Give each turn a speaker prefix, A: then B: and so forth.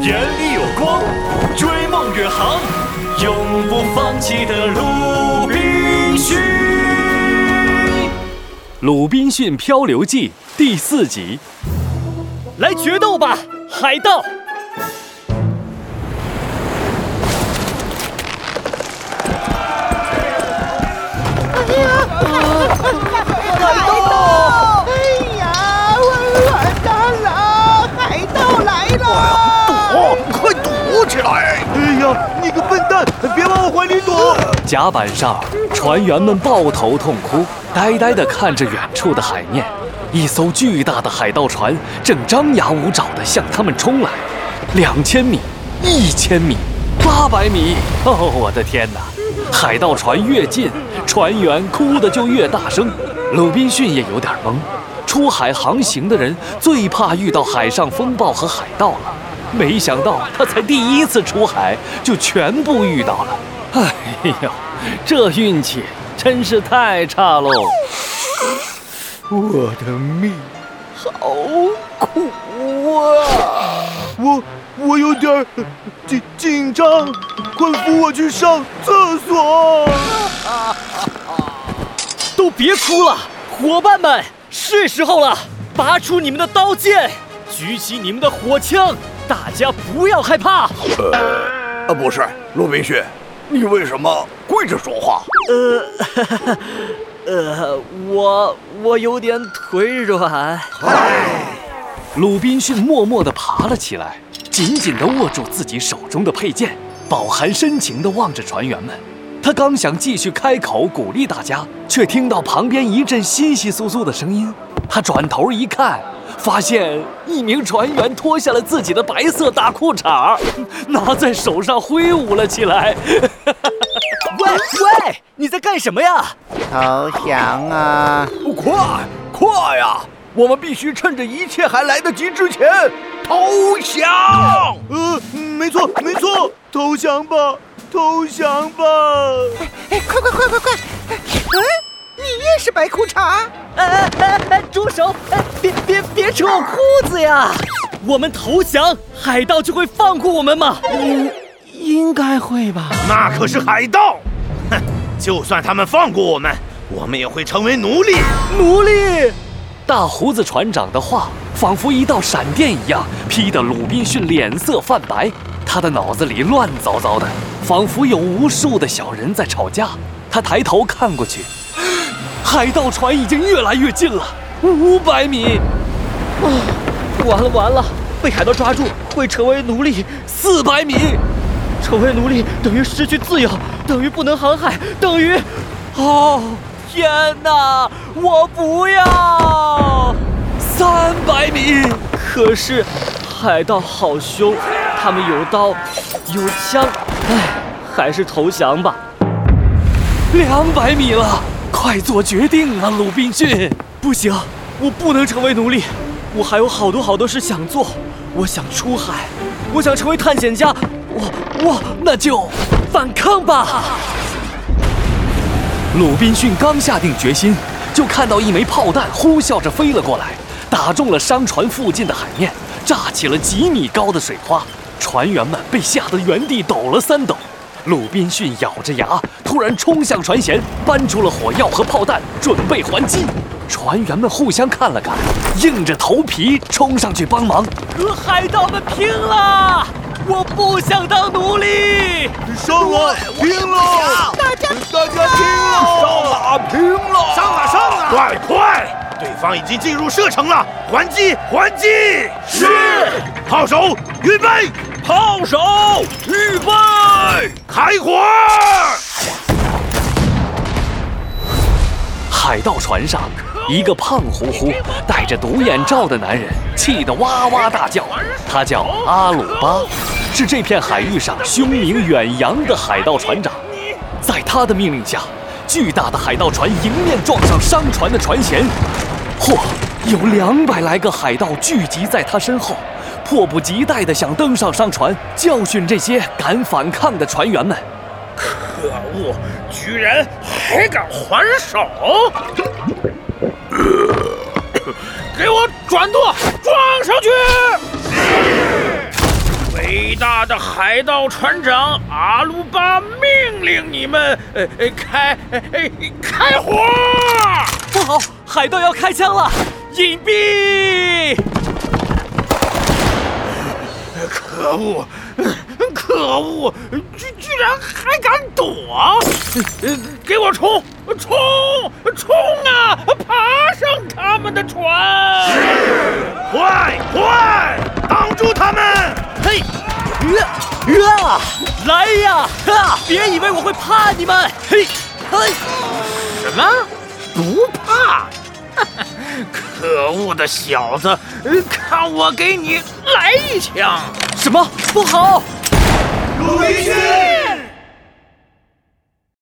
A: 眼里有光，追梦远航，永不放弃的鲁滨逊。
B: 《鲁滨逊漂流记》第四集，
C: 来决斗吧，海盗！
D: 哎呀，起来！哎呀你个笨蛋，别往我怀里躲！
B: 甲板上，船员们抱头痛哭，呆呆地看着远处的海面。一艘巨大的海盗船正张牙舞爪地向他们冲来。两千米，一千米，八百米！哦，我的天哪！海盗船越近，船员哭得就越大声。鲁滨逊也有点懵。出海航行的人最怕遇到海上风暴和海盗了。没想到他才第一次出海，就全部遇到了。哎呦，这运气真是太差喽！
D: 我的命好苦啊！我我有点紧紧张，快扶我去上厕所！
C: 都别哭了，伙伴们，是时候了，拔出你们的刀剑，举起你们的火枪。大家不要害怕。
E: 呃，不是，鲁滨逊，你为什么跪着说话？
C: 呃，呃，我我有点腿软。唉。
B: 鲁滨逊默默地爬了起来，紧紧地握住自己手中的佩剑，饱含深情地望着船员们。他刚想继续开口鼓励大家，却听到旁边一阵窸窸窣窣的声音。他转头一看。发现一名船员脱下了自己的白色大裤衩，拿在手上挥舞了起来。
C: 喂喂，你在干什么呀？
F: 投降啊！
E: 快快呀！我们必须趁着一切还来得及之前投降。
D: 呃，没错没错，投降吧，投降吧！
F: 哎，快快快快快！白裤衩？
C: 哎哎哎哎！住手！哎，别别别扯我裤子呀！我们投降，海盗就会放过我们吗？
F: 应应该会吧？
E: 那可是海盗！哼，就算他们放过我们，我们也会成为奴隶。
C: 奴隶！
B: 大胡子船长的话仿佛一道闪电一样，劈得鲁滨逊脸色泛白。他的脑子里乱糟糟的，仿佛有无数的小人在吵架。他抬头看过去。海盗船已经越来越近了，五百米，
C: 啊，完了完了，被海盗抓住会成为奴隶。
B: 四百米，
C: 成为奴隶等于失去自由，等于不能航海，等于……哦，天哪，我不要！
B: 三百米，
C: 可是海盗好凶，他们有刀，有枪，唉，还是投降吧。
B: 两百米了。快做决定啊，鲁滨逊！
C: 不行，我不能成为奴隶，我还有好多好多事想做。我想出海，我想成为探险家。我我
B: 那就
C: 反抗吧！
B: 鲁滨逊刚下定决心，就看到一枚炮弹呼啸着飞了过来，打中了商船附近的海面，炸起了几米高的水花。船员们被吓得原地抖了三抖。鲁滨逊咬着牙，突然冲向船舷，搬出了火药和炮弹，准备还击。船员们互相看了看，硬着头皮冲上去帮忙，
C: 和海盗们拼了！我不想当奴隶！
D: 上啊，拼了！
F: 大家
D: 大家拼了！
E: 上啊，拼了！
G: 上啊，上啊！
E: 快快！对方已经进入射程了，还击，还击！
G: 是，
E: 炮手预备。
G: 炮手预备，
E: 开火！
B: 海盗船上，一个胖乎乎、戴着独眼罩的男人气得哇哇大叫。他叫阿鲁巴，是这片海域上凶名远扬的海盗船长。在他的命令下，巨大的海盗船迎面撞上商船的船舷，嚯，有两百来个海盗聚集在他身后。迫不及待地想登上商船，教训这些敢反抗的船员们。
G: 可恶，居然还敢还手！给我转舵，撞上去！伟大的海盗船长阿鲁巴命令你们，呃呃，开开火！
C: 不好，海盗要开枪了！隐蔽！
G: 可恶！可恶！居居然还敢躲！给我冲冲冲啊！爬上他们的船！
E: 快快挡住他们！
C: 嘿，啊啊！来呀！啊！别以为我会怕你们！嘿，嘿！
G: 什么？不怕？哈哈可恶的小子！看我给你来一枪！
C: 什么？不好！
D: 陆明勋！